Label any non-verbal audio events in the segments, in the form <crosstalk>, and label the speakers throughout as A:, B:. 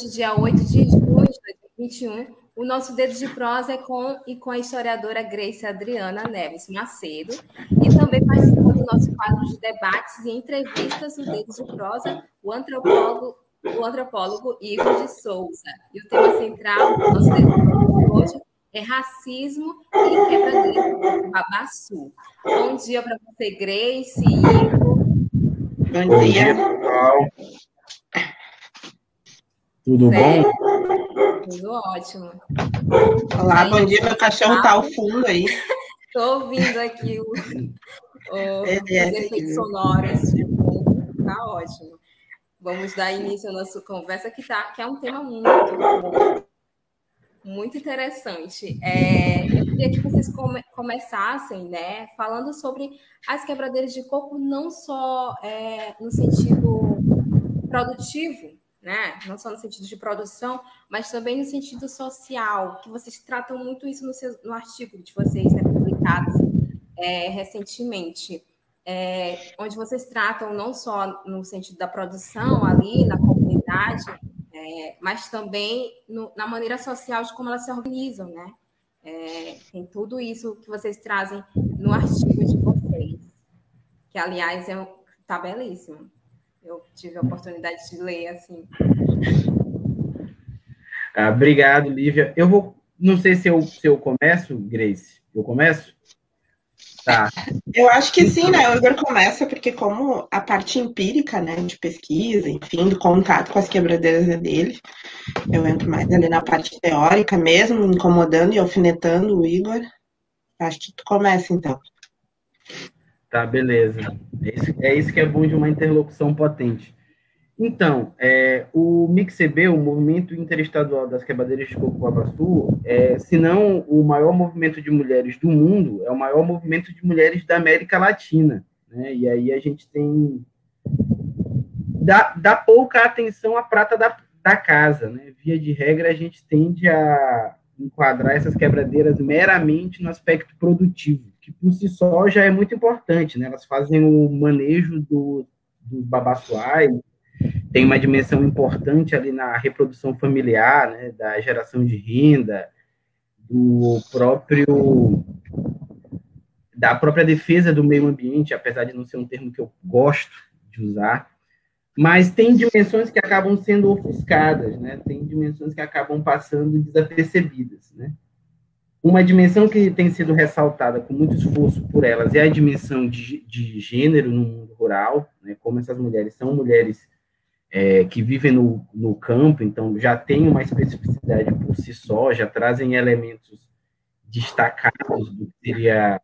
A: Hoje, dia 8 de junho de 2021, o nosso Dedo de Prosa é com e com a historiadora Grace Adriana Neves Macedo e também participou do nosso quadro de debates e entrevistas no Dedo de Prosa, o antropólogo, o antropólogo Igor de Souza. E o tema central do nosso Dedo de Prosa hoje é racismo e quebra-dedo, babaçu. Bom dia para você, Grace Igor.
B: Bom dia, pessoal. Tudo certo? bom?
A: Tudo ótimo.
B: Olá, bom dia. Meu cachorro está ao fundo aí. <laughs>
A: Estou ouvindo aqui o, o, é, os efeitos sonoros de fundo. Está ótimo. Vamos dar início à nossa conversa, que, tá, que é um tema muito bom, muito interessante. É, eu queria que vocês come, começassem né, falando sobre as quebradeiras de corpo, não só é, no sentido produtivo, né? Não só no sentido de produção, mas também no sentido social, que vocês tratam muito isso no, seu, no artigo de vocês, né, publicado é, recentemente, é, onde vocês tratam não só no sentido da produção ali na comunidade, é, mas também no, na maneira social de como elas se organizam, né? É, tem tudo isso que vocês trazem no artigo de vocês, que aliás é tá belíssimo eu tive a oportunidade de ler assim.
C: Ah, obrigado, Lívia. Eu vou, não sei se eu, se eu começo, Grace. Eu começo?
B: Tá. Eu acho que sim, né? O Igor começa porque como a parte empírica, né, de pesquisa, enfim, do contato com as quebradeiras é dele, eu entro mais ali na parte teórica mesmo, incomodando e alfinetando o Igor. Acho que tu começa então.
C: Tá, beleza. É isso, é isso que é bom de uma interlocução potente. Então, é, o MIXEB, o Movimento Interestadual das Quebradeiras de Coco é, se não o maior movimento de mulheres do mundo, é o maior movimento de mulheres da América Latina. Né? E aí a gente tem... Dá, dá pouca atenção à prata da, da casa. Né? Via de regra, a gente tende a enquadrar essas quebradeiras meramente no aspecto produtivo que por si só já é muito importante, né? Elas fazem o manejo do, dos babaçuais, tem uma dimensão importante ali na reprodução familiar, né? Da geração de renda, do próprio da própria defesa do meio ambiente, apesar de não ser um termo que eu gosto de usar, mas tem dimensões que acabam sendo ofuscadas, né? Tem dimensões que acabam passando desapercebidas, né? Uma dimensão que tem sido ressaltada com muito esforço por elas é a dimensão de, de gênero no mundo rural, né, como essas mulheres são mulheres é, que vivem no, no campo, então já tem uma especificidade por si só, já trazem elementos destacados do que seria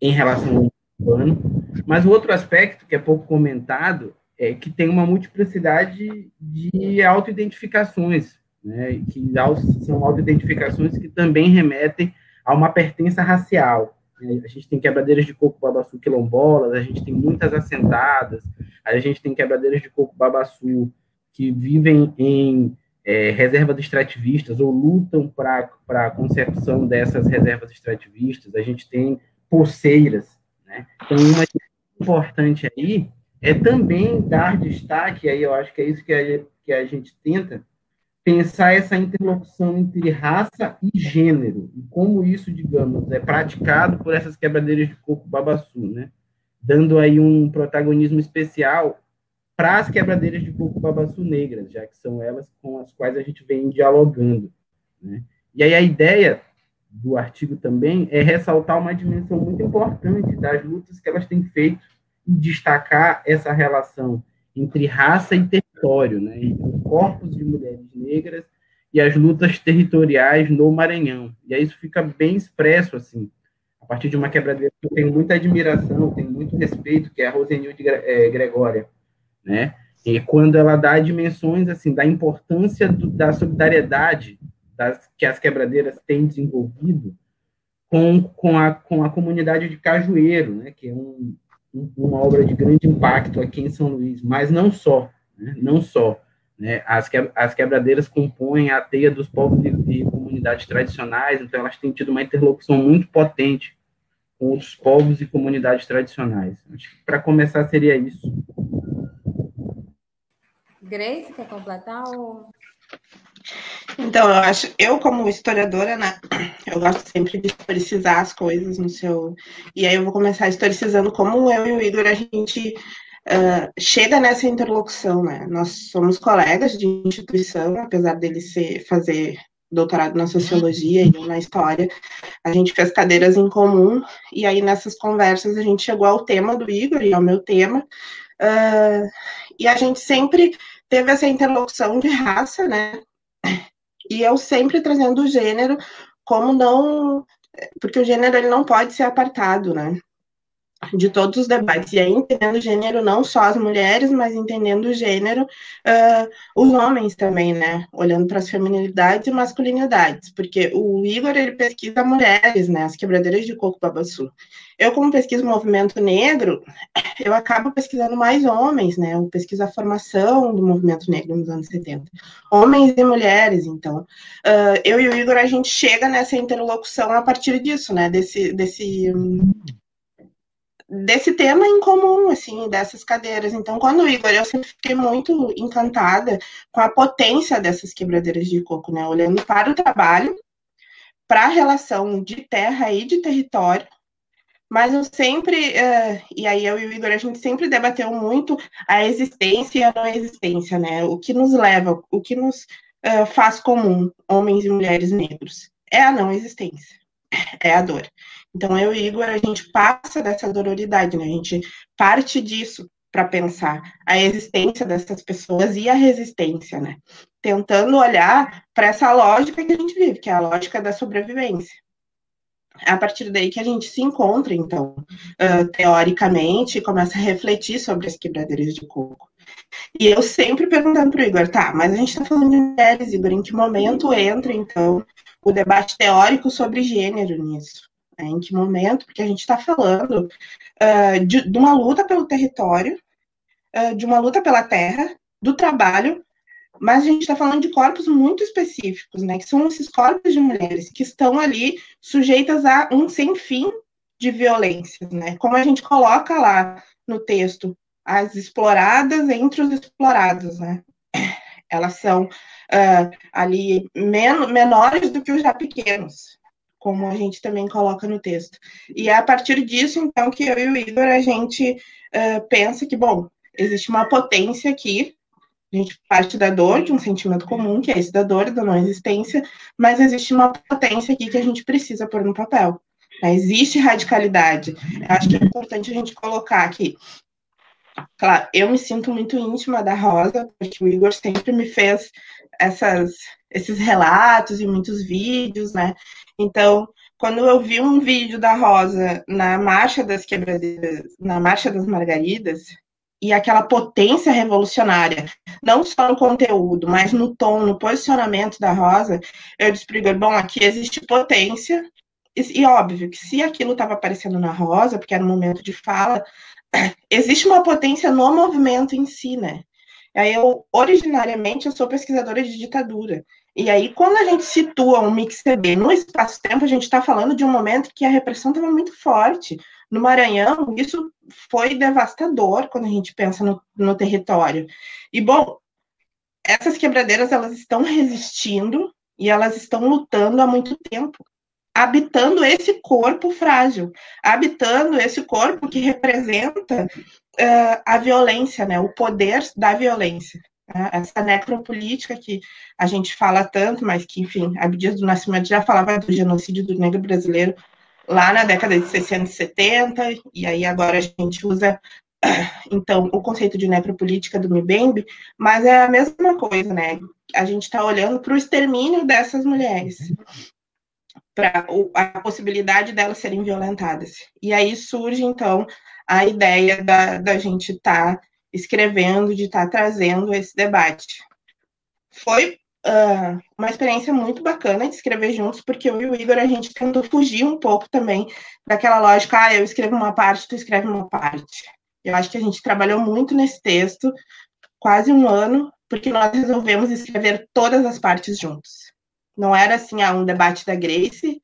C: em relação ao urbano. Mas o outro aspecto, que é pouco comentado, é que tem uma multiplicidade de autoidentificações né, que são autoidentificações que também remetem a uma pertença racial. Né? A gente tem quebradeiras de coco babaçu quilombolas, a gente tem muitas assentadas, a gente tem quebradeiras de coco babaçu que vivem em é, reservas extrativistas ou lutam para a concepção dessas reservas extrativistas, a gente tem poceiras. Né? Então, uma importante aí é também dar destaque, aí eu acho que é isso que a, que a gente tenta, pensar essa interlocução entre raça e gênero, e como isso, digamos, é praticado por essas quebradeiras de coco babaçu, né? Dando aí um protagonismo especial para as quebradeiras de coco babaçu negras, já que são elas com as quais a gente vem dialogando, né? E aí a ideia do artigo também é ressaltar uma dimensão muito importante das lutas que elas têm feito e destacar essa relação entre raça e território, né, entre os corpos de mulheres negras e as lutas territoriais no Maranhão. E aí isso fica bem expresso, assim, a partir de uma quebradeira que eu tenho muita admiração, tenho muito respeito, que é a Rosenilde é, Gregória, né? E quando ela dá dimensões assim da importância do, da solidariedade das, que as quebradeiras têm desenvolvido com, com, a, com a comunidade de Cajueiro, né? Que é um, uma obra de grande impacto aqui em São Luís, mas não só, né? não só. Né? As, que, as quebradeiras compõem a teia dos povos e, e comunidades tradicionais, então elas têm tido uma interlocução muito potente com outros povos e comunidades tradicionais. Acho que para começar seria isso.
A: Grace, quer completar? Ou...
B: Então, eu acho, eu como historiadora, né, eu gosto sempre de historicizar as coisas no seu. E aí eu vou começar historicizando como eu e o Igor a gente uh, chega nessa interlocução, né? Nós somos colegas de instituição, apesar dele ser fazer doutorado na sociologia e na história, a gente fez cadeiras em comum, e aí nessas conversas a gente chegou ao tema do Igor e ao meu tema, uh, e a gente sempre teve essa interlocução de raça, né? E eu sempre trazendo o gênero como não, porque o gênero ele não pode ser apartado, né? De todos os debates, e aí entendendo o gênero não só as mulheres, mas entendendo o gênero uh, os homens também, né, olhando para as feminilidades e masculinidades, porque o Igor, ele pesquisa mulheres, né, as quebradeiras de coco babaçu. Eu, como pesquiso movimento negro, <laughs> eu acabo pesquisando mais homens, né, eu pesquiso a formação do movimento negro nos anos 70, homens e mulheres, então, uh, eu e o Igor, a gente chega nessa interlocução a partir disso, né, desse, desse desse tema em comum, assim, dessas cadeiras. Então, quando o Igor, eu sempre fiquei muito encantada com a potência dessas quebradeiras de coco, né? Olhando para o trabalho, para a relação de terra e de território, mas eu sempre, uh, e aí eu e o Igor, a gente sempre debateu muito a existência e a não existência, né? O que nos leva, o que nos uh, faz comum, homens e mulheres negros, é a não existência, é a dor. Então, eu e Igor, a gente passa dessa dororidade, né? A gente parte disso para pensar a existência dessas pessoas e a resistência, né? Tentando olhar para essa lógica que a gente vive, que é a lógica da sobrevivência. É a partir daí que a gente se encontra, então, uh, teoricamente, e começa a refletir sobre as quebradeiras de coco. E eu sempre perguntando para o Igor, tá, mas a gente está falando de mulheres, Igor, em que momento entra, então, o debate teórico sobre gênero nisso? Né? Em que momento? Porque a gente está falando uh, de, de, uma luta pelo território, uh, de uma luta pela terra, do trabalho, mas a gente está falando de corpos muito específicos, né? Que são esses corpos de mulheres que estão ali sujeitas a um sem fim de violências, né? Como a gente coloca lá no texto, as exploradas entre os explorados, né? Elas são uh, ali men menores do que os já pequenos, como a gente também coloca no texto. E é a partir disso, então, que eu e o Igor, a gente uh, pensa que, bom, existe uma potência aqui, a gente parte da dor, de um sentimento comum, que é esse da dor, da não existência, mas existe uma potência aqui que a gente precisa pôr no papel. Né? Existe radicalidade. Eu acho que é importante a gente colocar aqui. Claro, eu me sinto muito íntima da Rosa, porque o Igor sempre me fez essas, esses relatos e muitos vídeos, né? Então, quando eu vi um vídeo da Rosa na Marcha das Quebradeiras, na Marcha das Margaridas, e aquela potência revolucionária, não só no conteúdo, mas no tom, no posicionamento da Rosa, eu para bom, aqui existe potência, e, e óbvio que se aquilo estava aparecendo na Rosa, porque era um momento de fala, <clears throat> existe uma potência no movimento em si, né? Aí eu, originariamente, eu sou pesquisadora de ditadura. E aí, quando a gente situa um mix-CB no espaço-tempo, a gente está falando de um momento que a repressão estava muito forte. No Maranhão, isso foi devastador quando a gente pensa no, no território. E, bom, essas quebradeiras, elas estão resistindo e elas estão lutando há muito tempo habitando esse corpo frágil, habitando esse corpo que representa uh, a violência, né, o poder da violência. Né, essa necropolítica que a gente fala tanto, mas que, enfim, Abdias do Nascimento já falava do genocídio do negro brasileiro lá na década de 60 e 70, aí agora a gente usa <clears throat> então, o conceito de necropolítica do Mbembe, mas é a mesma coisa, né? A gente está olhando para o extermínio dessas mulheres para a possibilidade delas serem violentadas. E aí surge, então, a ideia da, da gente estar tá escrevendo, de estar tá trazendo esse debate. Foi uh, uma experiência muito bacana de escrever juntos, porque eu e o Igor, a gente tentou fugir um pouco também daquela lógica, ah, eu escrevo uma parte, tu escreve uma parte. Eu acho que a gente trabalhou muito nesse texto, quase um ano, porque nós resolvemos escrever todas as partes juntos. Não era assim, ah, um debate da Grace,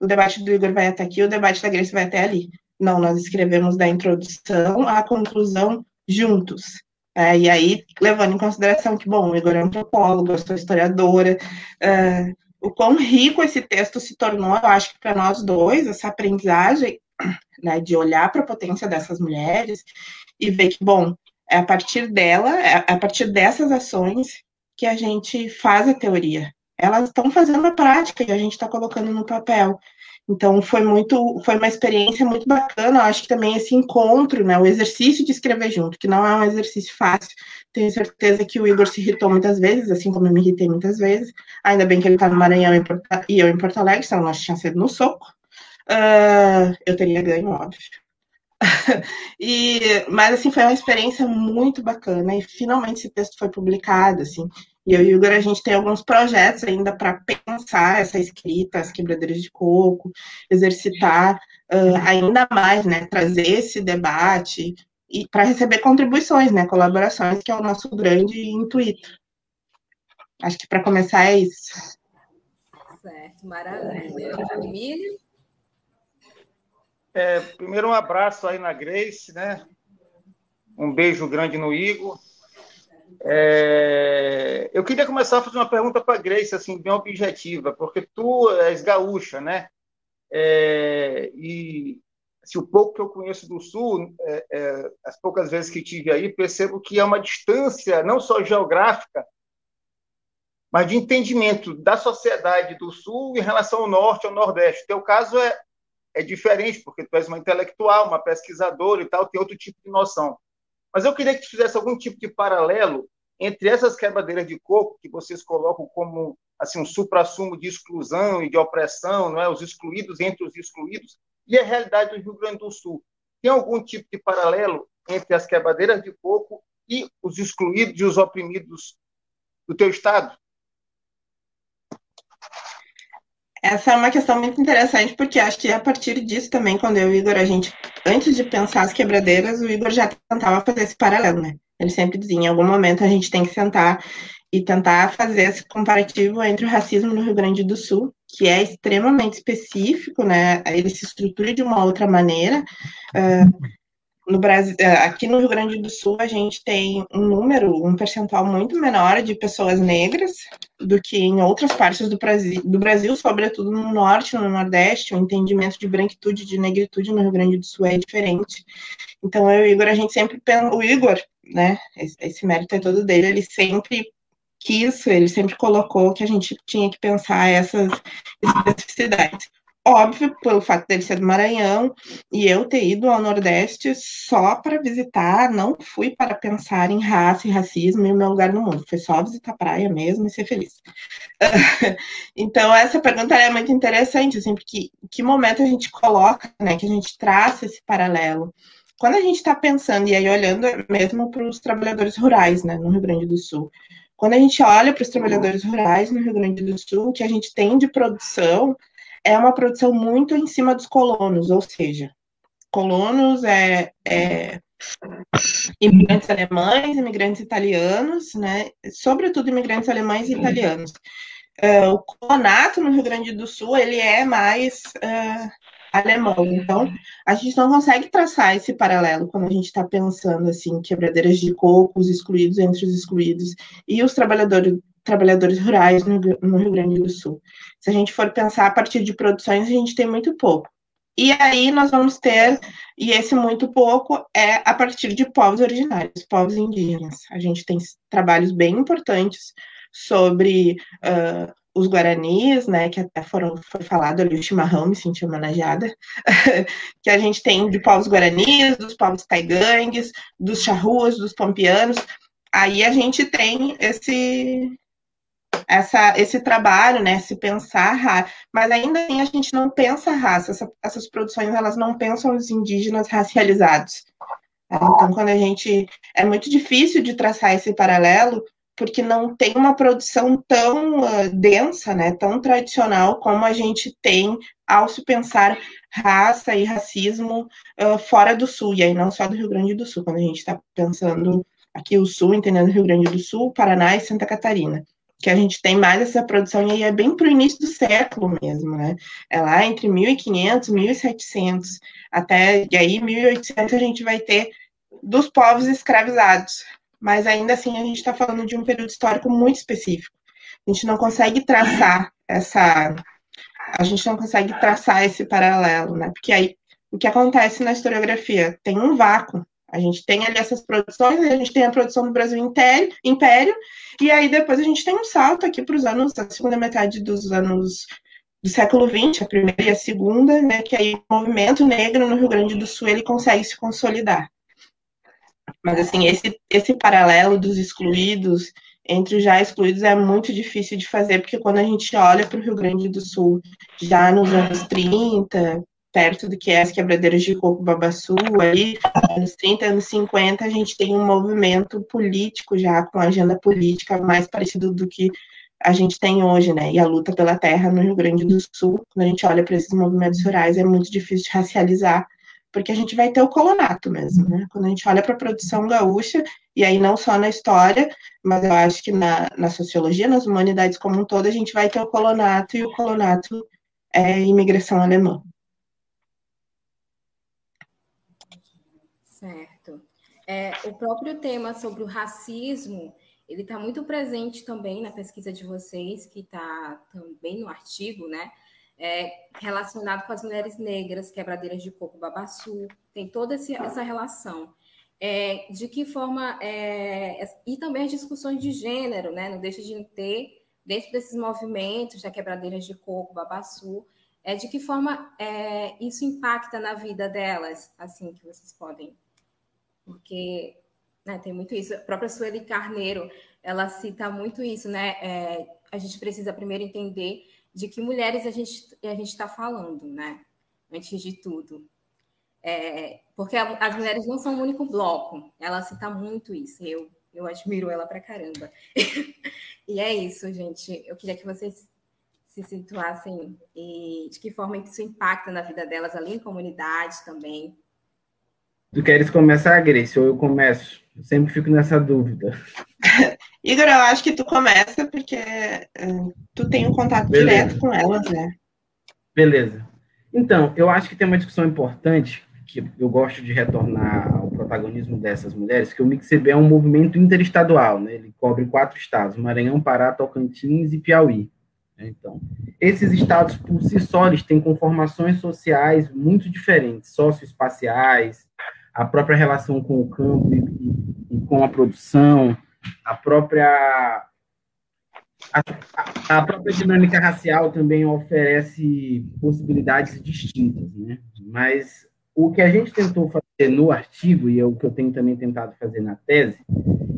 B: o debate do Igor vai até aqui, o debate da Grace vai até ali. Não, nós escrevemos da introdução à conclusão juntos. É, e aí, levando em consideração que, bom, o Igor é antropólogo, eu sou historiadora, é, o quão rico esse texto se tornou, eu acho que para nós dois, essa aprendizagem, né, de olhar para a potência dessas mulheres e ver que, bom, é a partir dela, é a partir dessas ações que a gente faz a teoria. Elas estão fazendo a prática e a gente está colocando no papel. Então foi muito, foi uma experiência muito bacana. Eu acho que também esse encontro, né, o exercício de escrever junto, que não é um exercício fácil. Tenho certeza que o Igor se irritou muitas vezes, assim como eu me irritei muitas vezes. Ainda bem que ele está no Maranhão e eu em Porto Alegre, senão nós tínhamos sido no soco. Uh, eu teria ganho, óbvio. <laughs> e, mas assim foi uma experiência muito bacana e finalmente esse texto foi publicado assim e eu e o Igor, a gente tem alguns projetos ainda para pensar essa escrita, as quebradeiras de coco, exercitar uh, ainda mais, né, trazer esse debate e para receber contribuições, né, colaborações, que é o nosso grande intuito. Acho que para começar é isso.
A: Certo, maravilha. Emílio?
D: É, primeiro um abraço aí na Grace, né? Um beijo grande no Igor. É, eu queria começar a fazer uma pergunta para a Grace, assim, bem objetiva, porque tu és gaúcha, né? É, e se o pouco que eu conheço do Sul, é, é, as poucas vezes que tive aí, percebo que é uma distância não só geográfica, mas de entendimento da sociedade do Sul em relação ao Norte, ao Nordeste. O teu caso é, é diferente, porque tu és uma intelectual, uma pesquisadora e tal, tem outro tipo de noção. Mas eu queria que tu fizesse algum tipo de paralelo entre essas quebradeiras de coco que vocês colocam como assim um supra-sumo de exclusão e de opressão, não é? Os excluídos entre os excluídos e a realidade do Rio Grande do Sul. Tem algum tipo de paralelo entre as quebradeiras de coco e os excluídos e os oprimidos do teu estado?
B: Essa é uma questão muito interessante, porque acho que a partir disso também, quando eu e o Igor, a gente, antes de pensar as quebradeiras, o Igor já tentava fazer esse paralelo, né? Ele sempre dizia, em algum momento a gente tem que sentar e tentar fazer esse comparativo entre o racismo no Rio Grande do Sul, que é extremamente específico, né? Ele se estrutura de uma outra maneira. Uh, no Brasil, é, aqui no Rio Grande do Sul, a gente tem um número, um percentual muito menor de pessoas negras do que em outras partes do Brasil, do Brasil, sobretudo no Norte, no Nordeste. O entendimento de branquitude, de negritude no Rio Grande do Sul é diferente. Então, eu e o Igor, a gente sempre o Igor, né, esse, esse mérito é todo dele, ele sempre quis, ele sempre colocou que a gente tinha que pensar essas especificidades. Óbvio, pelo fato dele ser do Maranhão e eu ter ido ao Nordeste só para visitar, não fui para pensar em raça e racismo e o meu lugar no mundo, foi só visitar a praia mesmo e ser feliz. <laughs> então, essa pergunta é muito interessante, assim, porque que momento a gente coloca, né, que a gente traça esse paralelo. Quando a gente está pensando, e aí olhando mesmo para os trabalhadores rurais, né, no Rio Grande do Sul, quando a gente olha para os trabalhadores rurais no Rio Grande do Sul, o que a gente tem de produção é uma produção muito em cima dos colonos, ou seja, colonos é, é imigrantes alemães, imigrantes italianos, né? Sobretudo imigrantes alemães e italianos. Uh, o colonato no Rio Grande do Sul ele é mais uh, alemão, então a gente não consegue traçar esse paralelo quando a gente está pensando assim quebradeiras de coco, os excluídos entre os excluídos e os trabalhadores trabalhadores rurais no, no Rio Grande do Sul. Se a gente for pensar a partir de produções, a gente tem muito pouco. E aí nós vamos ter, e esse muito pouco é a partir de povos originários, povos indígenas. A gente tem trabalhos bem importantes sobre uh, os guaranis, né, que até foram, foi falado ali, o chimarrão, me senti homenageada, <laughs> que a gente tem de povos guaranis, dos povos taigangues, dos charruas, dos pompianos, aí a gente tem esse, essa, esse trabalho, né, se pensar raça, mas ainda assim a gente não pensa raça, essa, essas produções elas não pensam os indígenas racializados. Então, quando a gente. É muito difícil de traçar esse paralelo, porque não tem uma produção tão uh, densa, né, tão tradicional como a gente tem ao se pensar raça e racismo uh, fora do Sul, e aí não só do Rio Grande do Sul, quando a gente está pensando aqui o Sul, entendendo Rio Grande do Sul, Paraná e Santa Catarina que a gente tem mais essa produção, e aí é bem para o início do século mesmo, né? É lá entre 1500, 1700, até, e aí 1800 a gente vai ter dos povos escravizados, mas ainda assim a gente está falando de um período histórico muito específico. A gente não consegue traçar essa, a gente não consegue traçar esse paralelo, né? Porque aí o que acontece na historiografia tem um vácuo a gente tem ali essas produções, a gente tem a produção do Brasil Império, Império e aí depois a gente tem um salto aqui para os anos, a segunda metade dos anos do século XX, a primeira e a segunda, né, que aí o movimento negro no Rio Grande do Sul ele consegue se consolidar. Mas assim, esse, esse paralelo dos excluídos entre os já excluídos é muito difícil de fazer, porque quando a gente olha para o Rio Grande do Sul, já nos anos 30, perto do que é as quebradeiras de coco babaçu, aí, anos 30, anos 50, a gente tem um movimento político já, com agenda política mais parecido do que a gente tem hoje, né? E a luta pela terra no Rio Grande do Sul, quando a gente olha para esses movimentos rurais, é muito difícil de racializar, porque a gente vai ter o colonato mesmo, né? Quando a gente olha para a produção gaúcha, e aí não só na história, mas eu acho que na, na sociologia, nas humanidades como um todo, a gente vai ter o colonato, e o colonato é imigração alemã.
A: É, o próprio tema sobre o racismo, ele está muito presente também na pesquisa de vocês, que está também no artigo, né? É, relacionado com as mulheres negras, quebradeiras de coco babaçu, tem toda essa relação. É, de que forma. É, e também as discussões de gênero, né? Não deixa de ter, dentro desses movimentos da quebradeiras de coco, babaçu, é, de que forma é, isso impacta na vida delas, assim, que vocês podem porque né, tem muito isso. A própria Sueli Carneiro, ela cita muito isso, né? É, a gente precisa primeiro entender de que mulheres a gente a está falando, né? Antes de tudo. É, porque as mulheres não são o único bloco. Ela cita muito isso. Eu, eu admiro ela pra caramba. <laughs> e é isso, gente. Eu queria que vocês se situassem e de que forma isso impacta na vida delas ali em comunidade também.
C: Tu queres começar, Grace, ou eu começo? Eu sempre fico nessa dúvida. <laughs>
B: Igor, eu acho que tu começa porque uh, tu tem um contato Beleza. direto com elas, né?
C: Beleza. Então, eu acho que tem uma discussão importante que eu gosto de retornar ao protagonismo dessas mulheres, que o MixCB é um movimento interestadual, né? Ele cobre quatro estados: Maranhão, Pará, Tocantins e Piauí. Né? Então, esses estados por si só eles têm conformações sociais muito diferentes, socioespaciais, a própria relação com o campo e, e com a produção, a própria a, a, própria dinâmica racial também oferece possibilidades distintas, né? Mas o que a gente tentou fazer no artigo, e é o que eu tenho também tentado fazer na tese,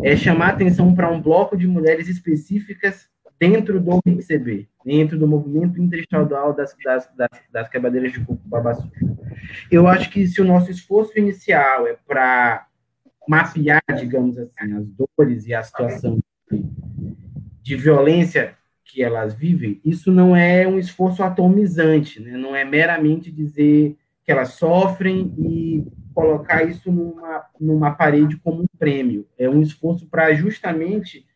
C: é chamar atenção para um bloco de mulheres específicas dentro do MCB, dentro do movimento interestadual das, das, das, das quebradeiras de coco babaçu. Eu acho que se o nosso esforço inicial é para mapear, digamos assim, as dores e a situação de, de violência que elas vivem, isso não é um esforço atomizante, né? não é meramente dizer que elas sofrem e colocar isso numa, numa parede como um prêmio. É um esforço para justamente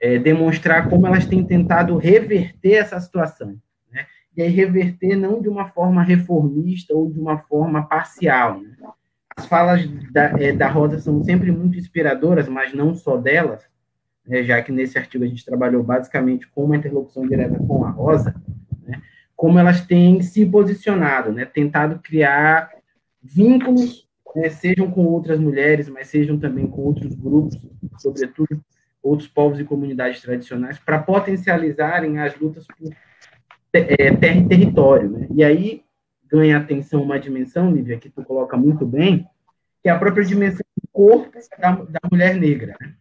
C: é, demonstrar como elas têm tentado reverter essa situação. Né? E aí, reverter não de uma forma reformista ou de uma forma parcial. Né? As falas da, é, da Rosa são sempre muito inspiradoras, mas não só delas, né? já que nesse artigo a gente trabalhou basicamente com uma interlocução direta com a Rosa, né? como elas têm se posicionado, né? tentado criar vínculos, né? sejam com outras mulheres, mas sejam também com outros grupos, sobretudo outros povos e comunidades tradicionais para potencializarem as lutas por é, terra e território. Né? E aí ganha atenção uma dimensão, Lívia, que tu coloca muito bem, que é a própria dimensão do corpo da, da mulher negra, né?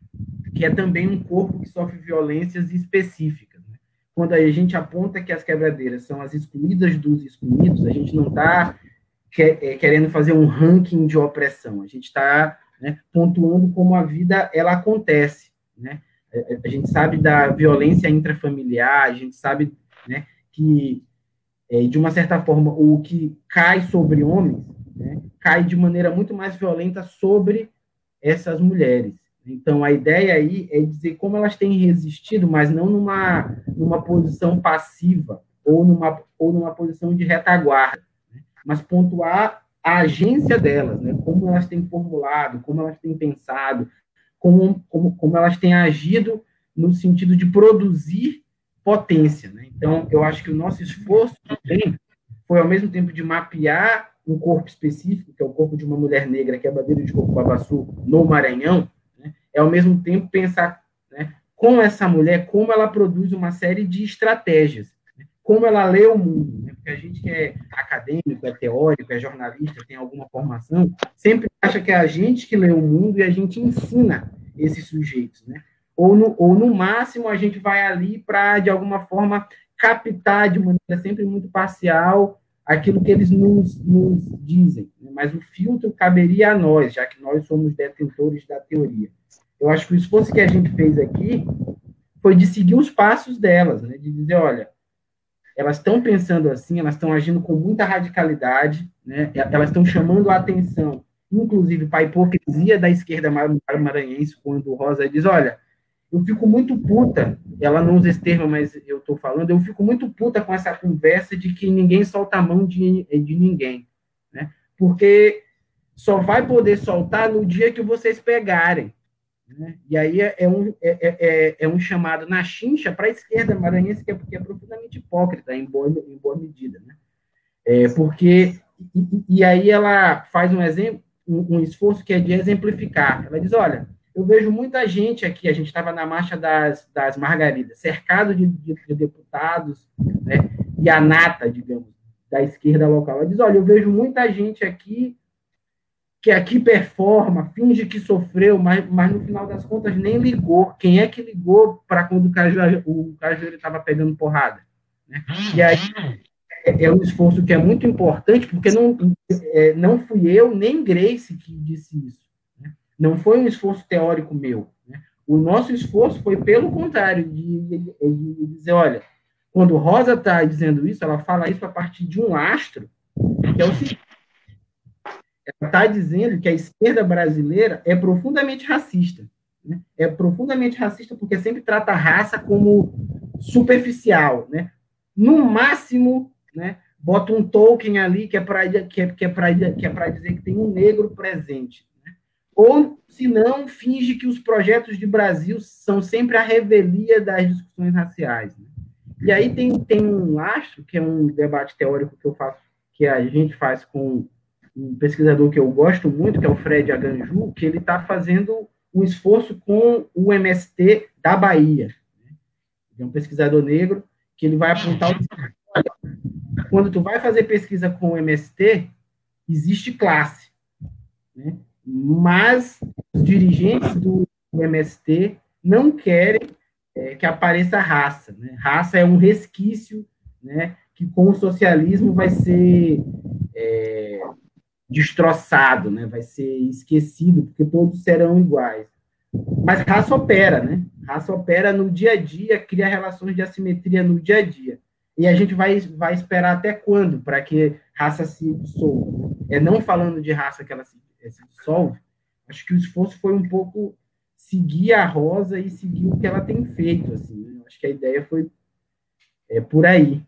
C: que é também um corpo que sofre violências específicas. Né? quando a gente aponta que as quebradeiras são as excluídas dos excluídos, a gente não está é, querendo fazer um ranking de opressão, a gente está né, pontuando como a vida ela acontece, né? A gente sabe da violência intrafamiliar, a gente sabe né, que, é, de uma certa forma, o que cai sobre homens né, cai de maneira muito mais violenta sobre essas mulheres. Então, a ideia aí é dizer como elas têm resistido, mas não numa, numa posição passiva ou numa, ou numa posição de retaguarda, né? mas pontuar a agência delas, né? como elas têm formulado, como elas têm pensado, como, como, como elas têm agido no sentido de produzir potência. Né? Então, eu acho que o nosso esforço também foi, ao mesmo tempo, de mapear um corpo específico, que é o corpo de uma mulher negra, que é a bandeira de Coco no Maranhão, né? é, ao mesmo tempo, pensar né, com essa mulher, como ela produz uma série de estratégias? Como ela lê o mundo. Né? Porque a gente que é acadêmico, é teórico, é jornalista, tem alguma formação, sempre acha que é a gente que lê o mundo e a gente ensina esses sujeitos, né? Ou no, ou no máximo a gente vai ali para, de alguma forma, captar de maneira sempre muito parcial aquilo que eles nos, nos dizem. Né? Mas o filtro caberia a nós, já que nós somos detentores da teoria. Eu acho que o esforço que a gente fez aqui foi de seguir os passos delas, né? de dizer, olha, elas estão pensando assim, elas estão agindo com muita radicalidade, né? elas estão chamando a atenção inclusive para a hipocrisia da esquerda maranhense, quando Rosa diz, olha, eu fico muito puta, ela não usa esse termo, mas eu estou falando, eu fico muito puta com essa conversa de que ninguém solta a mão de, de ninguém, né? Porque só vai poder soltar no dia que vocês pegarem. Né? E aí é, é um, é, é, é, é um chamado na chincha para a esquerda maranhense, que é, porque é profundamente hipócrita, em boa, em boa medida. Né? É, porque, e, e aí ela faz um exemplo, um, um, esforço que é de exemplificar. Ela diz: olha, eu vejo muita gente aqui, a gente estava na marcha das, das Margaridas, cercado de, de, de, deputados, né, e a nata, digamos, da esquerda local. Ela diz: olha, eu vejo muita gente aqui que aqui performa, finge que sofreu, mas, mas no final das contas nem ligou. Quem é que ligou para quando o Cajueiro estava pegando porrada? Né? E aí é, é, um esforço que é muito importante, porque não, é, não fui eu nem Grace que disse isso. Né? Não foi um esforço teórico meu. Né? O nosso esforço foi pelo contrário, de, de, de dizer, olha, quando Rosa está dizendo isso, ela fala isso a partir de um astro, que é o seguinte, está dizendo que a esquerda brasileira é profundamente racista. Né? É profundamente racista porque sempre trata a raça como superficial. Né? No máximo, né? Bota um token ali que é para que é, que é que é dizer que tem um negro presente, né? Ou se não finge que os projetos de Brasil são sempre a revelia das discussões raciais. Né? E aí tem tem um acho que é um debate teórico que eu faço que a gente faz com um pesquisador que eu gosto muito, que é o Fred Aganju, que ele está fazendo um esforço com o MST da Bahia. Né? É um pesquisador negro que ele vai apontar o <laughs> quando tu vai fazer pesquisa com o MST, existe classe, né? mas os dirigentes do MST não querem é, que apareça raça. Né? Raça é um resquício né, que com o socialismo vai ser é, destroçado, né? vai ser esquecido, porque todos serão iguais. Mas raça opera, né? Raça opera no dia a dia, cria relações de assimetria no dia a dia. E a gente vai, vai esperar até quando para que raça se dissolva? É não falando de raça que ela se, eh, se dissolve. Acho que o esforço foi um pouco seguir a Rosa e seguir o que ela tem feito. Assim, né? Acho que a ideia foi é, por aí.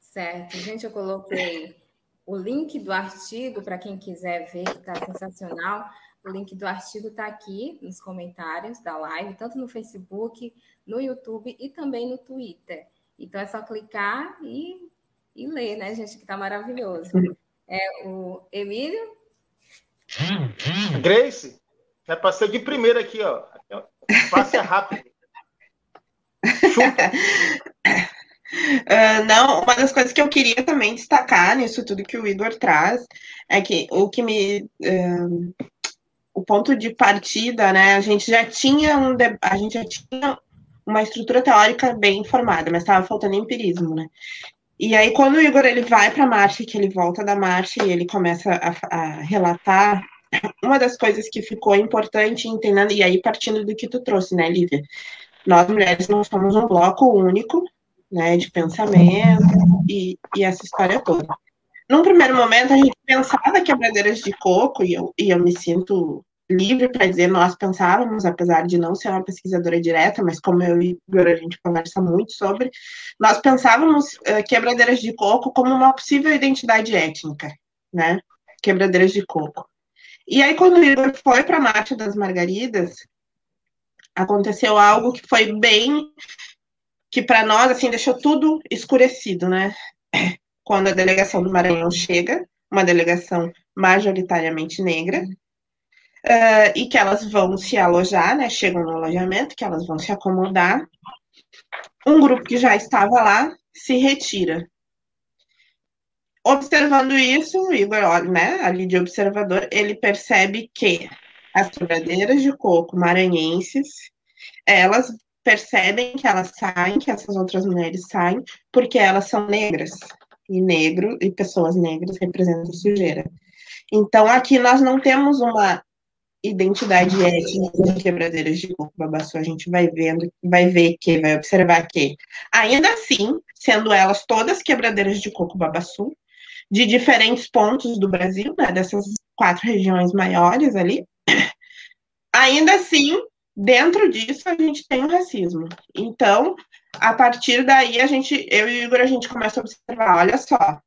A: Certo. Gente, eu coloquei o link do artigo para quem quiser ver, que está sensacional. O link do artigo está aqui nos comentários da live, tanto no Facebook, no YouTube e também no Twitter. Então é só clicar e, e ler, né, gente? Que está maravilhoso. É o Emílio?
D: Grace, já passei de primeira aqui, ó. Passe rápido. <laughs>
B: Uh, não, uma das coisas que eu queria também destacar nisso tudo que o Igor traz é que o que me uh, o ponto de partida, né? A gente já tinha um a gente já tinha uma estrutura teórica bem formada, mas estava faltando empirismo, né? E aí, quando o Igor ele vai para a marcha, que ele volta da marcha e ele começa a, a, relatar, uma das coisas que ficou importante entendendo, e aí partindo do que tu trouxe, né, Lívia? Nós mulheres não somos um bloco único, né, de pensamento e, e essa história toda. Num primeiro momento, a gente pensava quebradeiras de coco, e eu, e eu me sinto livre para dizer nós pensávamos, apesar de não ser uma pesquisadora direta, mas como eu e Igor a gente conversa muito sobre, nós pensávamos uh, quebradeiras de coco como uma possível identidade étnica, né? Quebradeiras de coco. E aí, quando o Igor foi para a Marcha das Margaridas, aconteceu algo que foi bem. Que para nós, assim, deixou tudo escurecido, né? Quando a delegação do Maranhão chega, uma delegação majoritariamente negra, uh, e que elas vão se alojar, né? Chegam no alojamento, que elas vão se acomodar. Um grupo que já estava lá se retira. Observando isso, o Igor, né, ali de observador, ele percebe que as quebradeiras de coco maranhenses, elas percebem que elas saem, que essas outras mulheres saem, porque elas são negras. E negro e pessoas negras representam sujeira. Então, aqui nós não temos uma identidade étnica de quebradeiras de coco babaçu, a gente vai vendo, vai ver que, vai observar que, ainda assim, sendo elas todas quebradeiras de coco babaçu, de diferentes pontos do Brasil, né, dessas quatro regiões maiores ali, ainda assim, dentro disso, a gente tem o racismo. Então, a partir daí, a gente, eu e o Igor, a gente começa a observar, olha só,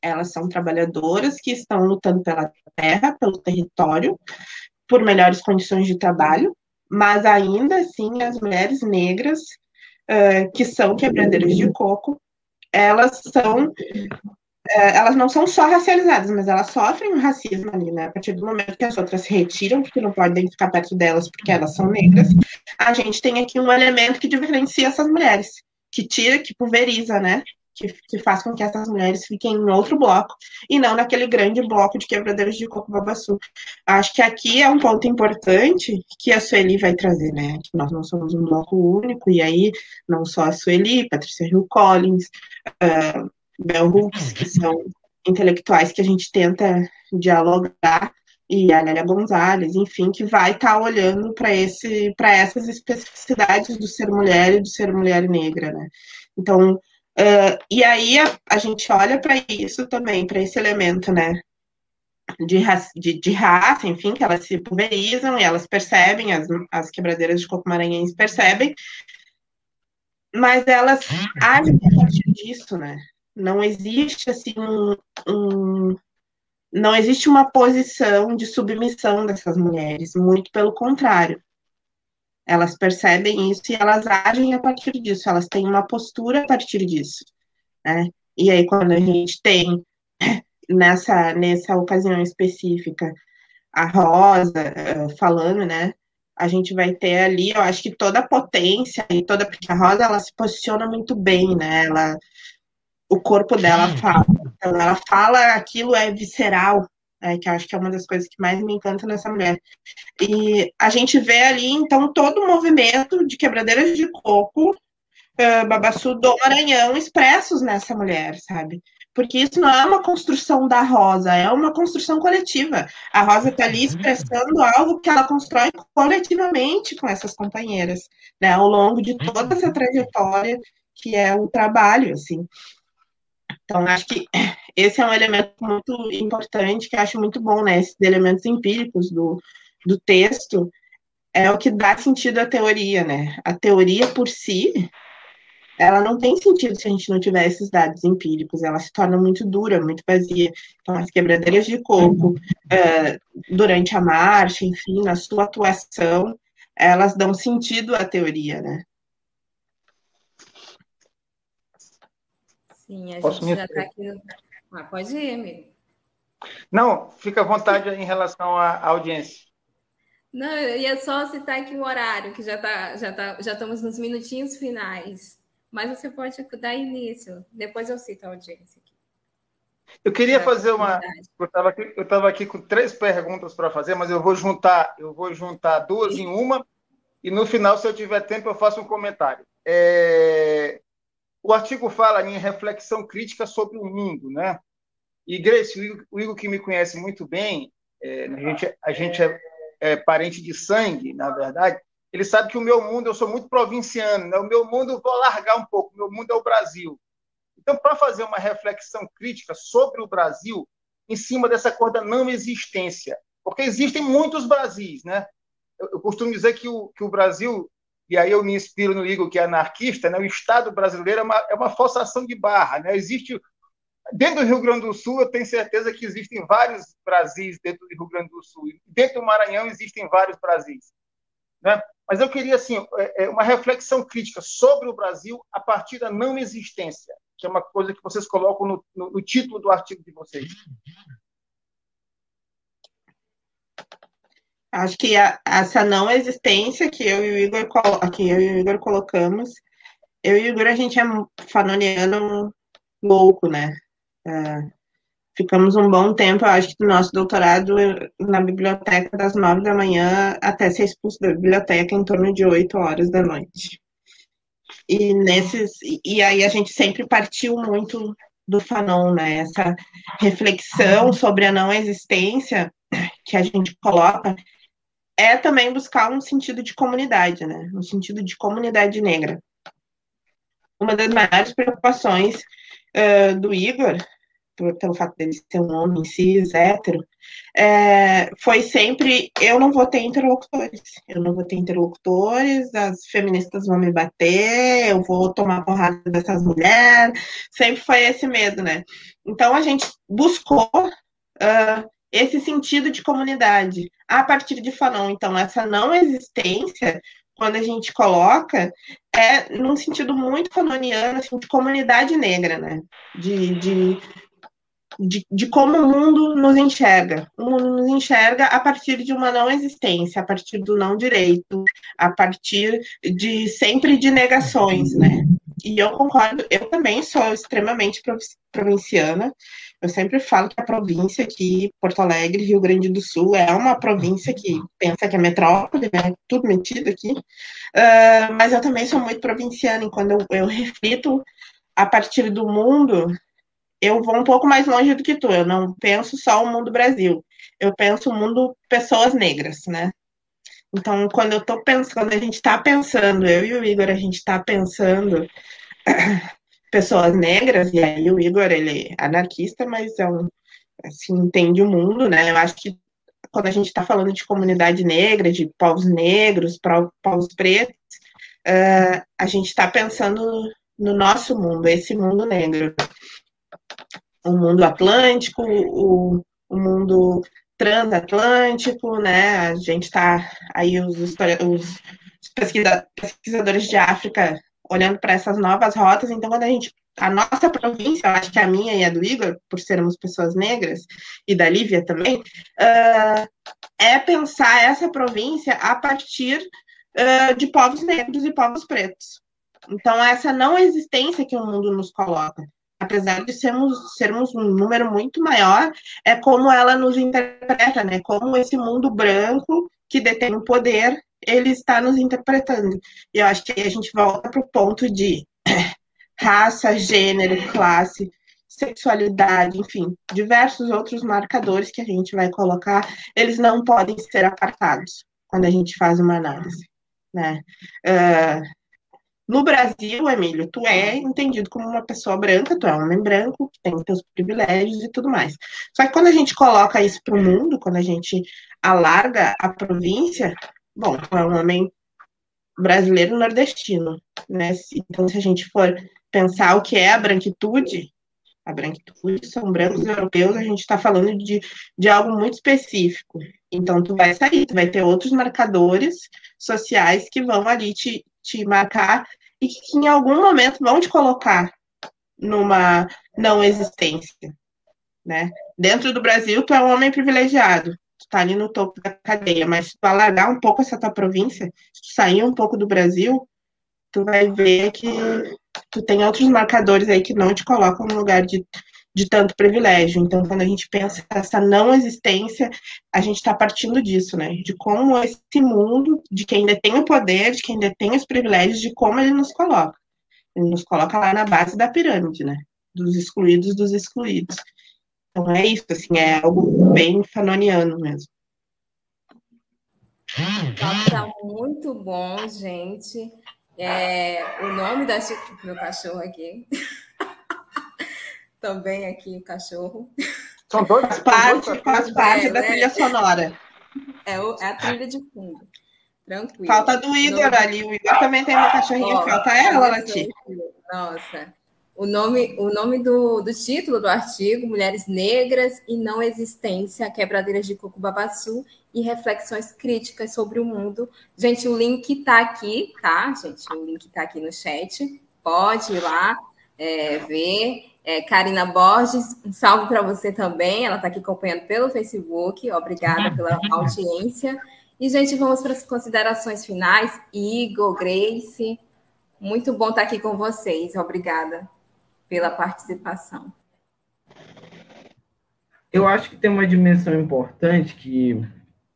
B: elas são trabalhadoras que estão lutando pela terra, pelo território, por melhores condições de trabalho, mas ainda assim as mulheres negras uh, que são quebradeiras de coco, elas são elas não são só racializadas, mas elas sofrem um racismo ali, né? A partir do momento que as outras se retiram, porque não podem ficar perto delas porque elas são negras, a gente tem aqui um elemento que diferencia essas mulheres, que tira, que pulveriza, né? que, que faz com que essas mulheres fiquem em outro bloco e não naquele grande bloco de quebradeiros de coco babaçu. Acho que aqui é um ponto importante que a Sueli vai trazer, né? Que nós não somos um bloco único, e aí não só a Sueli, Patrícia Hill Collins, uh, Hooks, que são intelectuais que a gente tenta dialogar, e a Lélia Gonzalez, enfim, que vai estar tá olhando para esse para essas especificidades do ser mulher e do ser mulher negra, né? Então, Uh, e aí a, a gente olha para isso também, para esse elemento, né? De, de, de, raça, enfim, que elas se pulverizam e elas percebem, as, as quebradeiras de coco maranhense percebem, mas elas agem a partir disso, né? Não existe, assim, um, um, não existe uma posição de submissão dessas mulheres, muito pelo contrário. Elas percebem isso e elas agem a partir disso, elas têm uma postura a partir disso, né? E aí, quando a gente tem, <laughs> nessa, nessa ocasião específica, a Rosa uh, falando, né? A gente vai ter ali, eu acho que toda a potência e toda. Porque a Rosa, ela se posiciona muito bem, né? Ela, o corpo dela fala. Então, ela fala aquilo é visceral, é, que acho que é uma das coisas que mais me encanta nessa mulher. E a gente vê ali, então, todo o movimento de quebradeiras de coco, uh, Babassu do Maranhão, expressos nessa mulher, sabe? Porque isso não é uma construção da Rosa, é uma construção coletiva. A Rosa está ali expressando algo que ela constrói coletivamente com essas companheiras, né, ao longo de toda essa trajetória que é o trabalho, assim. Então, acho que <clears throat> esse é um elemento muito importante, que acho muito bom, né? Esses elementos empíricos do, do texto é o que dá sentido à teoria, né? A teoria por si, ela não tem sentido se a gente não tiver esses dados empíricos, ela se torna muito dura, muito vazia. Então, as quebradeiras de coco, uh, durante a marcha, enfim, na sua atuação, elas dão sentido à teoria, né?
A: Sim, a Posso gente já está aqui. Ah, pode ir, amigo.
D: Não, fica à vontade em relação à audiência.
A: Não, eu ia só citar aqui o horário, que já, tá, já, tá, já estamos nos minutinhos finais. Mas você pode dar início. Depois eu cito a audiência aqui.
D: Eu queria fazer uma. Eu estava aqui, eu aqui com três perguntas para fazer, mas eu vou juntar, eu vou juntar duas em uma e no final, se eu tiver tempo, eu faço um comentário. É... O artigo fala em reflexão crítica sobre o mundo, né? E Grace, o Igor, que me conhece muito bem, é, a gente, a gente é, é, parente de sangue, na verdade, ele sabe que o meu mundo, eu sou muito provinciano, né? o meu mundo, vou largar um pouco, o meu mundo é o Brasil. Então, para fazer uma reflexão crítica sobre o Brasil, em cima dessa coisa da não existência, porque existem muitos Brasis, né? Eu, eu costumo dizer que o, que o Brasil, e aí eu me inspiro no Igor, que é anarquista, né? o Estado brasileiro é uma, é uma forçação de barra, né? Existe Dentro do Rio Grande do Sul, eu tenho certeza que existem vários Brasis dentro do Rio Grande do Sul. Dentro do Maranhão existem vários Brasis. Né? Mas eu queria assim é, é, uma reflexão crítica sobre o Brasil a partir da não existência, que é uma coisa que vocês colocam no, no, no título do artigo de vocês.
B: Acho que a, essa não existência que eu e o Igor, que eu e o Igor colocamos, eu e o Igor, a gente é fanoniano louco, né? É, ficamos um bom tempo, eu acho que do nosso doutorado na biblioteca das nove da manhã até ser expulso da biblioteca em torno de oito horas da noite. E nesses e aí a gente sempre partiu muito do Fanon, né? Essa reflexão sobre a não existência que a gente coloca é também buscar um sentido de comunidade, né? Um sentido de comunidade negra. Uma das maiores preocupações uh, do Igor, pelo fato dele ser um homem cis, hétero, é, foi sempre: eu não vou ter interlocutores. Eu não vou ter interlocutores, as feministas vão me bater, eu vou tomar porrada dessas mulheres. Sempre foi esse medo, né? Então a gente buscou. Uh, esse sentido de comunidade a partir de Fanon. Então, essa não existência quando a gente coloca, é num sentido muito fanoniano, assim, de comunidade negra, né? De, de, de, de, como o mundo nos enxerga. O mundo nos enxerga a partir de uma não existência, a partir do não direito, a partir de sempre de negações, né? E eu concordo, eu também sou extremamente provinciana, eu sempre falo que a província aqui, Porto Alegre, Rio Grande do Sul, é uma província que pensa que é metrópole, né? Tudo metido aqui. Uh, mas eu também sou muito provinciana, e quando eu, eu reflito a partir do mundo, eu vou um pouco mais longe do que tu. Eu não penso só o mundo Brasil. Eu penso o mundo pessoas negras, né? Então, quando eu tô pensando, a gente está pensando, eu e o Igor, a gente está pensando <clears throat> pessoas negras, e aí o Igor, ele é anarquista, mas é um, assim, entende o mundo, né? Eu acho que quando a gente está falando de comunidade negra, de povos negros, povos pretos, uh, a gente está pensando no nosso mundo, esse mundo negro. O mundo atlântico, o, o mundo transatlântico, né? A gente está aí os, os pesquisadores de África olhando para essas novas rotas. Então, quando a gente. A nossa província, eu acho que a minha e a do Igor, por sermos pessoas negras, e da Lívia também, uh, é pensar essa província a partir uh, de povos negros e povos pretos. Então, essa não existência que o mundo nos coloca, apesar de sermos, sermos um número muito maior, é como ela nos interpreta, né? Como esse mundo branco que detém o poder ele está nos interpretando. E eu acho que a gente volta para o ponto de <coughs> raça, gênero, classe, sexualidade, enfim, diversos outros marcadores que a gente vai colocar, eles não podem ser apartados quando a gente faz uma análise, né? Uh, no Brasil, Emílio, tu é entendido como uma pessoa branca, tu é um homem branco, que tem seus privilégios e tudo mais. Só que quando a gente coloca isso para o mundo, quando a gente alarga a província, bom, é um homem brasileiro nordestino, né? Então, se a gente for pensar o que é a branquitude, a branquitude são brancos europeus, a gente está falando de, de algo muito específico. Então, tu vai sair, tu vai ter outros marcadores sociais que vão ali te, te marcar e que em algum momento vão te colocar numa não existência, né? Dentro do Brasil, tu é um homem privilegiado tu tá ali no topo da cadeia, mas se tu alargar um pouco essa tua província, se tu sair um pouco do Brasil, tu vai ver que tu tem outros marcadores aí que não te colocam no lugar de, de tanto privilégio. Então, quando a gente pensa essa não existência, a gente está partindo disso, né? De como esse mundo, de quem detém o poder, de quem detém os privilégios, de como ele nos coloca. Ele nos coloca lá na base da pirâmide, né? Dos excluídos dos excluídos. Então é isso, assim, é algo bem fanoniano mesmo.
A: Tá muito bom, gente. É, o nome da meu cachorro aqui. <laughs> Também aqui o cachorro.
B: São dois, faz parte, faz parte é, da né? trilha sonora.
A: É, é, a trilha de fundo. Tranquilo.
B: Falta do Igor ali. O Igor também tem uma cachorrinha. Oh, falta ela, Lati.
A: Nossa. O nome, o nome do, do título do artigo, Mulheres Negras e Não Existência, Quebradeiras de Coco Babaçu e Reflexões Críticas sobre o Mundo. Gente, o link está aqui, tá, gente? O link está aqui no chat. Pode ir lá é, ver. É, Karina Borges, um salve para você também. Ela está aqui acompanhando pelo Facebook. Obrigada pela audiência. E, gente, vamos para as considerações finais. Igor, Grace, muito bom estar aqui com vocês. Obrigada pela participação.
C: Eu acho que tem uma dimensão importante que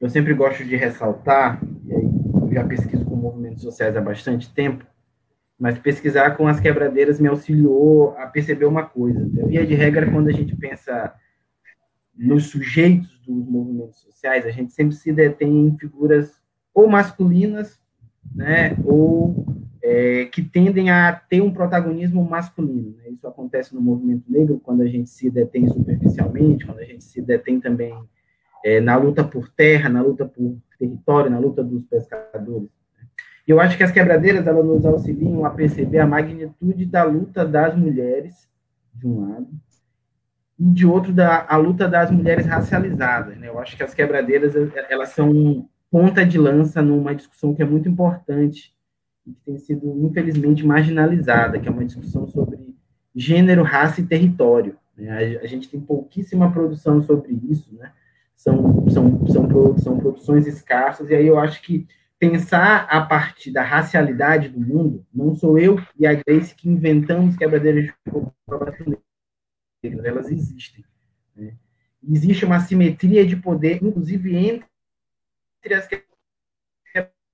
C: eu sempre gosto de ressaltar, e aí eu já pesquiso com movimentos sociais há bastante tempo, mas pesquisar com as quebradeiras me auxiliou a perceber uma coisa. Via de regra, quando a gente pensa nos sujeitos dos movimentos sociais, a gente sempre se detém em figuras ou masculinas, né, ou é, que tendem a ter um protagonismo masculino. Né? Isso acontece no movimento negro, quando a gente se detém superficialmente, quando a gente se detém também é, na luta por terra, na luta por território, na luta dos pescadores. Eu acho que as quebradeiras elas nos auxiliam a perceber a magnitude da luta das mulheres, de um lado, e de outro, da, a luta das mulheres racializadas. Né? Eu acho que as quebradeiras elas são ponta de lança numa discussão que é muito importante e que tem sido, infelizmente, marginalizada, que é uma discussão sobre gênero, raça e território. Né? A, gente tem pouquíssima produção sobre isso, né? São, são, são, são produções escassas, e aí eu acho que pensar a partir da racialidade do mundo, não sou eu e a Grace que inventamos quebradeiras de fogo elas existem. Né? Existe uma simetria de poder, inclusive entre as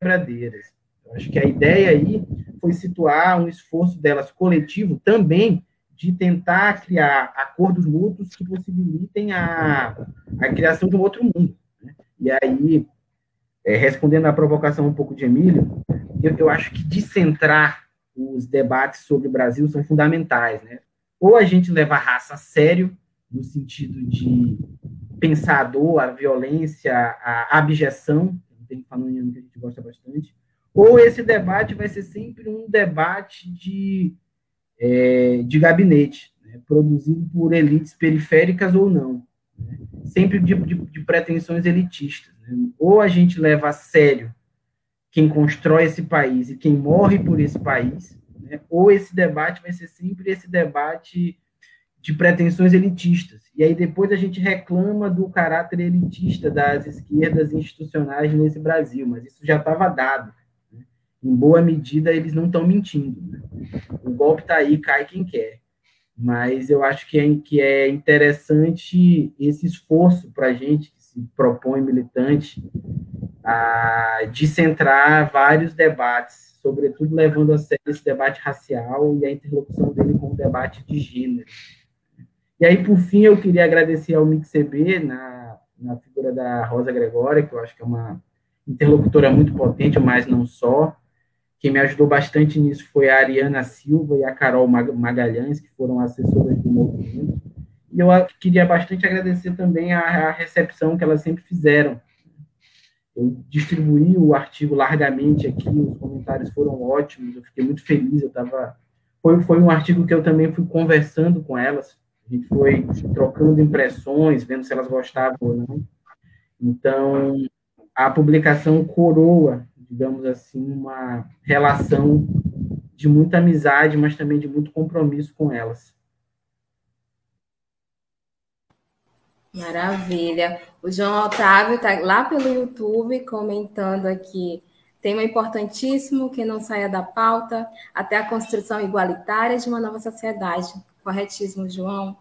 C: quebradeiras. Acho que a ideia aí foi situar um esforço delas coletivo também de tentar criar acordos mútuos que possibilitem a, a criação de um outro mundo. Né? E aí, é, respondendo à provocação um pouco de Emílio, eu, eu acho que descentrar os debates sobre o Brasil são fundamentais. Né? Ou a gente leva a raça a sério, no sentido de pensar a dor, a violência, a abjeção, tem falando que a gente gosta bastante, ou esse debate vai ser sempre um debate de, é, de gabinete, né, produzido por elites periféricas ou não, né, sempre de, de, de, pretensões elitistas. Né, ou a gente leva a sério quem constrói esse país e quem morre por esse país, né, ou esse debate vai ser sempre esse debate de pretensões elitistas. E aí depois a gente reclama do caráter elitista das esquerdas institucionais nesse Brasil, mas isso já estava dado em boa medida, eles não estão mentindo. Né? O golpe está aí, cai quem quer. Mas eu acho que é, que é interessante esse esforço para a gente, que se propõe militante, a descentrar vários debates, sobretudo levando a sério esse debate racial e a interlocução dele com o debate de gênero. E aí, por fim, eu queria agradecer ao MixCB, na, na figura da Rosa Gregória, que eu acho que é uma interlocutora muito potente, mas não só, quem me ajudou bastante nisso foi a Ariana Silva e a Carol Magalhães, que foram assessoras do movimento. E eu queria bastante agradecer também a, recepção que elas sempre fizeram. Eu distribuí o artigo largamente aqui, os comentários foram ótimos, eu fiquei muito feliz, eu estava... Foi, foi um artigo que eu também fui conversando com elas, a gente foi trocando impressões, vendo se elas gostavam ou não. Então, a publicação coroa digamos assim, uma relação de muita amizade, mas também de muito compromisso com elas.
A: Maravilha. O João Otávio está lá pelo YouTube comentando aqui. Tema importantíssimo que não saia da pauta até a construção igualitária de uma nova sociedade. Corretíssimo, João.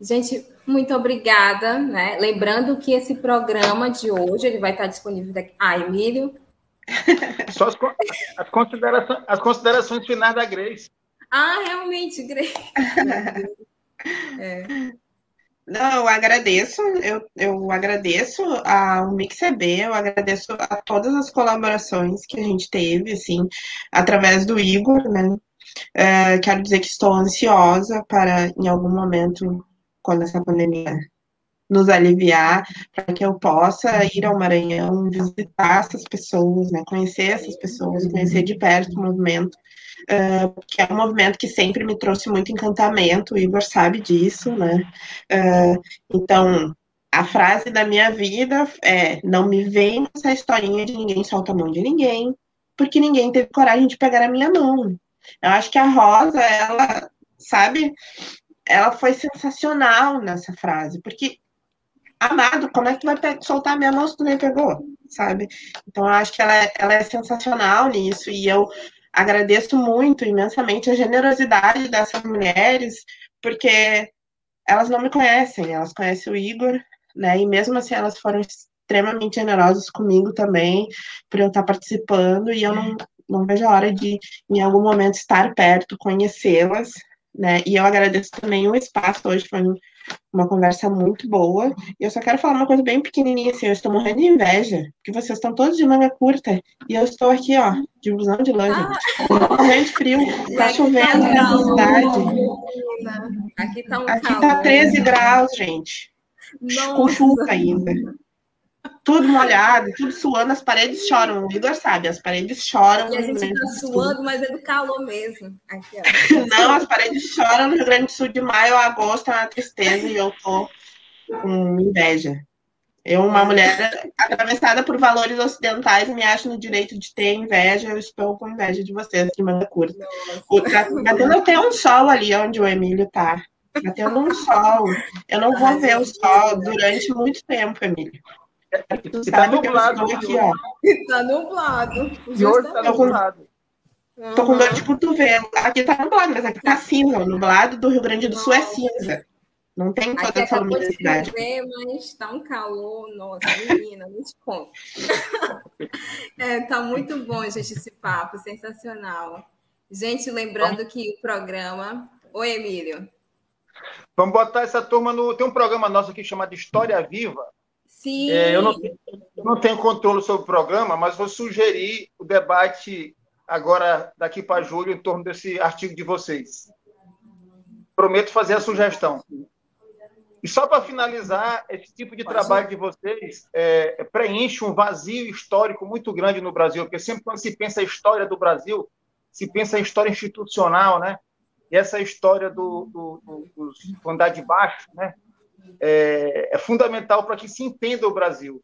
A: Gente, muito obrigada, né? Lembrando que esse programa de hoje ele vai estar disponível daqui. Ah, Emílio.
D: Só as, as, considerações, as considerações finais da Grace.
A: Ah, realmente, Grace.
B: é. Não, eu agradeço, eu, eu agradeço ao MixEB, eu agradeço a todas as colaborações que a gente teve, assim, através do Igor, né? É, quero dizer que estou ansiosa para, em algum momento, quando essa pandemia nos aliviar, para que eu possa ir ao Maranhão, visitar essas pessoas, né, conhecer essas pessoas, conhecer de perto o movimento, uh, que é um movimento que sempre me trouxe muito encantamento, o Igor sabe disso, né? Uh, então, a frase da minha vida é: não me vem essa historinha de ninguém solta a mão de ninguém, porque ninguém teve coragem de pegar a minha mão. Eu acho que a Rosa, ela, sabe, ela foi sensacional nessa frase, porque amado, como é que tu vai soltar minha mão se tu nem pegou, sabe? Então, eu acho que ela, é, ela é sensacional nisso, e eu agradeço muito, imensamente, a generosidade dessas mulheres, porque elas não me conhecem, elas conhecem o Igor, né? E mesmo assim, elas foram extremamente generosas comigo também, por eu estar participando, e eu não, não vejo a hora de, em algum momento, estar perto, conhecê-las, né? E eu agradeço também o espaço hoje, foi uma conversa muito boa. E eu só quero falar uma coisa bem pequenininha assim, eu estou morrendo de inveja, porque vocês estão todos de manga curta e eu estou aqui, ó, de blusão de lã, gente. Morrendo de frio, tá chovendo nessa cidade.
A: Aqui tá um
B: Aqui tá 13 graus, gente. Nossa. Com chuva ainda tudo molhado, tudo suando, as paredes choram. O Igor sabe, as paredes choram.
A: E a gente tá suando, mas é do calor mesmo. Aqui,
B: Não, as paredes choram no Rio Grande do Sul de maio a agosto, é uma tristeza e eu tô com inveja. Eu, uma mulher atravessada por valores ocidentais, me acho no direito de ter inveja. Eu estou com inveja de vocês de manga curta. Tá batendo até um sol ali onde o Emílio tá. Batendo um sol. Eu não vou ver o sol durante muito tempo, Emílio.
D: Está nublado
A: aqui, ó. Está nublado.
D: E hoje está nublado.
B: Tô com dor de cotovelo. Aqui tá nublado, mas aqui tá cinza. O nublado do Rio Grande do Sul é cinza. Não tem toda essa luminosidade.
A: Chover, mas tá um calor, nossa, menina, não te conto. é, tá muito bom, gente, esse papo, sensacional. Gente, lembrando que o programa. Oi, Emílio.
D: Vamos botar essa turma no. Tem um programa nosso aqui chamado História Viva
A: Sim.
D: É, eu, não, eu não tenho controle sobre o programa, mas vou sugerir o debate agora, daqui para julho, em torno desse artigo de vocês. Prometo fazer a sugestão. E só para finalizar, esse tipo de trabalho de vocês é, preenche um vazio histórico muito grande no Brasil, porque sempre quando se pensa a história do Brasil, se pensa a história institucional, né? E essa história do, do, do, do andar de baixo, né? É, é fundamental para que se entenda o Brasil,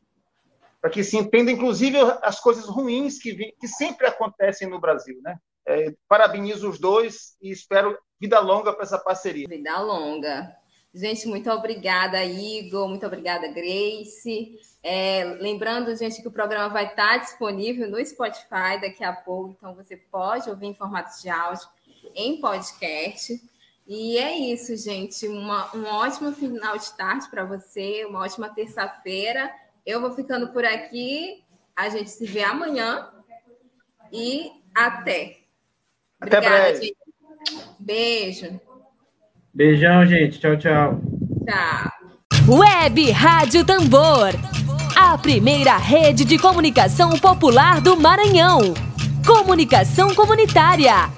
D: para que se entenda, inclusive, as coisas ruins que, que sempre acontecem no Brasil, né? É, parabenizo os dois e espero vida longa para essa parceria.
A: Vida longa. Gente, muito obrigada, Igor. Muito obrigada, Grace. É, lembrando, gente, que o programa vai estar disponível no Spotify daqui a pouco, então você pode ouvir em formato de áudio em podcast. E é isso, gente. Uma, um ótimo final de tarde para você, uma ótima terça-feira. Eu vou ficando por aqui. A gente se vê amanhã. E até.
D: Obrigada, até
A: gente. Beijo.
C: Beijão, gente. Tchau, tchau.
A: Tchau.
E: Web Rádio Tambor. A primeira rede de comunicação popular do Maranhão. Comunicação comunitária.